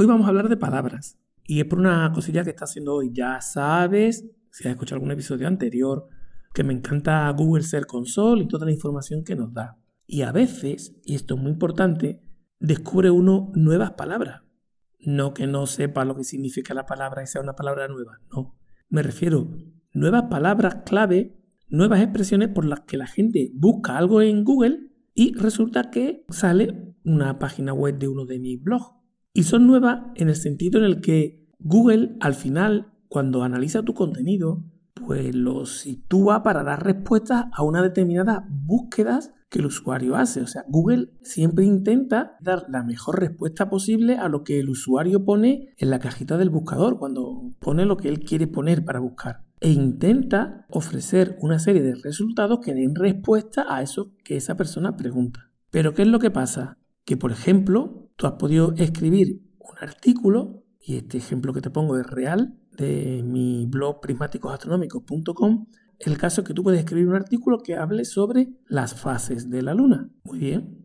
Hoy vamos a hablar de palabras. Y es por una cosilla que está haciendo hoy. Ya sabes, si has escuchado algún episodio anterior, que me encanta Google Search Console y toda la información que nos da. Y a veces, y esto es muy importante, descubre uno nuevas palabras. No que no sepa lo que significa la palabra y sea una palabra nueva, no. Me refiero nuevas palabras clave, nuevas expresiones por las que la gente busca algo en Google y resulta que sale una página web de uno de mis blogs. Y son nuevas en el sentido en el que Google al final, cuando analiza tu contenido, pues lo sitúa para dar respuestas a una determinada búsquedas que el usuario hace. O sea, Google siempre intenta dar la mejor respuesta posible a lo que el usuario pone en la cajita del buscador, cuando pone lo que él quiere poner para buscar. E intenta ofrecer una serie de resultados que den respuesta a eso que esa persona pregunta. Pero ¿qué es lo que pasa? Que, por ejemplo, tú has podido escribir un artículo, y este ejemplo que te pongo es real, de mi blog prismáticosastronómicos.com, el caso es que tú puedes escribir un artículo que hable sobre las fases de la luna. Muy bien,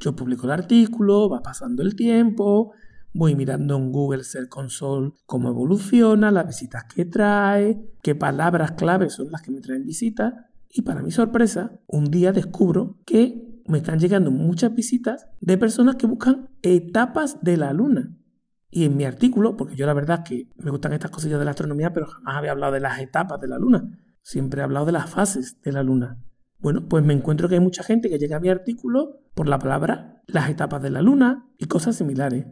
yo publico el artículo, va pasando el tiempo, voy mirando en Google Search Console cómo evoluciona, las visitas que trae, qué palabras claves son las que me traen visitas. Y para mi sorpresa, un día descubro que me están llegando muchas visitas de personas que buscan etapas de la luna. Y en mi artículo, porque yo la verdad que me gustan estas cosillas de la astronomía, pero jamás había hablado de las etapas de la luna. Siempre he hablado de las fases de la luna. Bueno, pues me encuentro que hay mucha gente que llega a mi artículo por la palabra las etapas de la luna y cosas similares.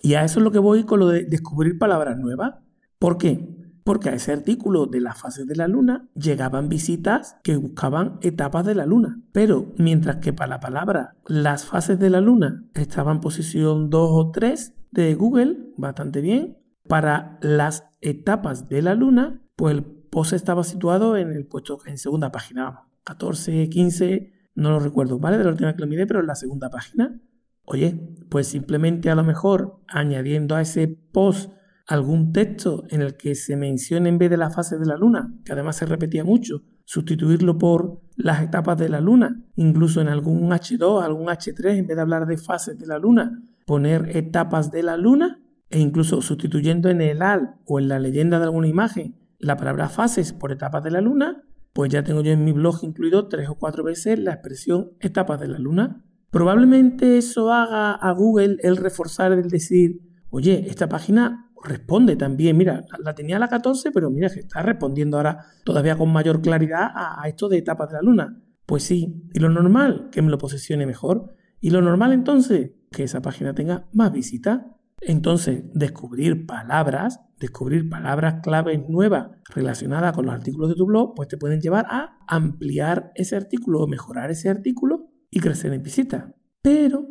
Y a eso es lo que voy con lo de descubrir palabras nuevas. ¿Por qué? Porque a ese artículo de las fases de la luna llegaban visitas que buscaban etapas de la luna. Pero mientras que para la palabra las fases de la luna estaba en posición 2 o 3 de Google, bastante bien, para las etapas de la luna, pues el post estaba situado en el puesto en segunda página, 14, 15, no lo recuerdo, ¿vale? De la última que lo miré, pero en la segunda página. Oye, pues simplemente a lo mejor añadiendo a ese post algún texto en el que se mencione en vez de la fase de la luna, que además se repetía mucho, sustituirlo por las etapas de la luna, incluso en algún H2, algún H3, en vez de hablar de fases de la luna, poner etapas de la luna, e incluso sustituyendo en el al o en la leyenda de alguna imagen la palabra fases por etapas de la luna, pues ya tengo yo en mi blog incluido tres o cuatro veces la expresión etapas de la luna. Probablemente eso haga a Google el reforzar el decir, oye, esta página responde también, mira, la tenía la 14, pero mira que está respondiendo ahora todavía con mayor claridad a, esto de etapas de la luna. Pues sí, y lo normal, que me lo posicione mejor. Y lo normal entonces, que esa página tenga más visitas. Entonces, descubrir palabras, descubrir palabras claves nuevas relacionadas con los artículos de tu blog, pues te pueden llevar a ampliar ese artículo o mejorar ese artículo y crecer en visitas. Pero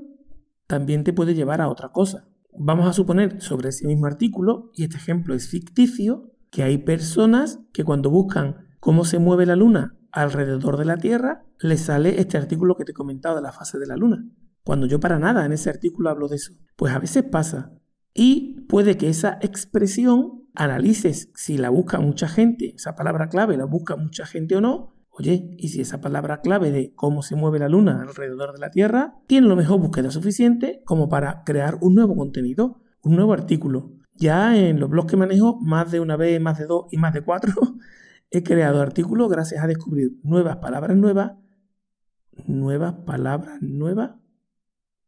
también te puede llevar a otra cosa. Vamos a suponer sobre ese mismo artículo, y este ejemplo es ficticio, que hay personas que cuando buscan cómo se mueve la luna alrededor de la Tierra, les sale este artículo que te he comentado de la fase de la luna. Cuando yo para nada en ese artículo hablo de eso. Pues a veces pasa. Y puede que esa expresión analices si la busca mucha gente, esa palabra clave la busca mucha gente o no. Oye, y si esa palabra clave de cómo se mueve la luna alrededor de la Tierra tiene lo mejor búsqueda suficiente como para crear un nuevo contenido, un nuevo artículo. Ya en los blogs que manejo, más de una vez, más de dos y más de cuatro, he creado artículos gracias a descubrir nuevas palabras nuevas, nuevas palabras nuevas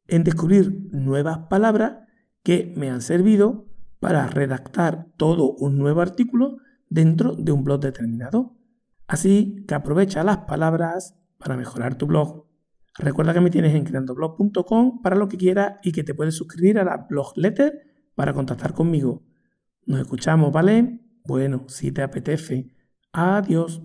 en descubrir nuevas palabras que me han servido para redactar todo un nuevo artículo dentro de un blog determinado. Así que aprovecha las palabras para mejorar tu blog. Recuerda que me tienes en creandoblog.com para lo que quieras y que te puedes suscribir a la blog letter para contactar conmigo. Nos escuchamos, ¿vale? Bueno, si te apetece. Adiós.